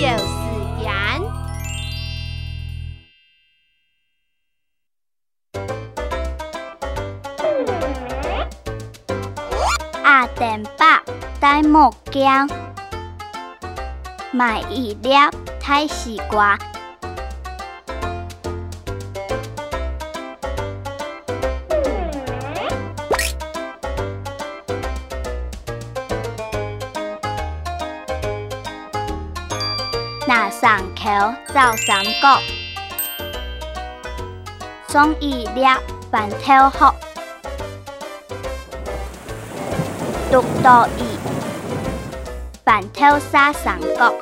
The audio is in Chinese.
又是人。阿电爸戴墨镜，买一粒太西瓜。拿上口走三角，送一粒饭头盒。读到二，饭头杀三角。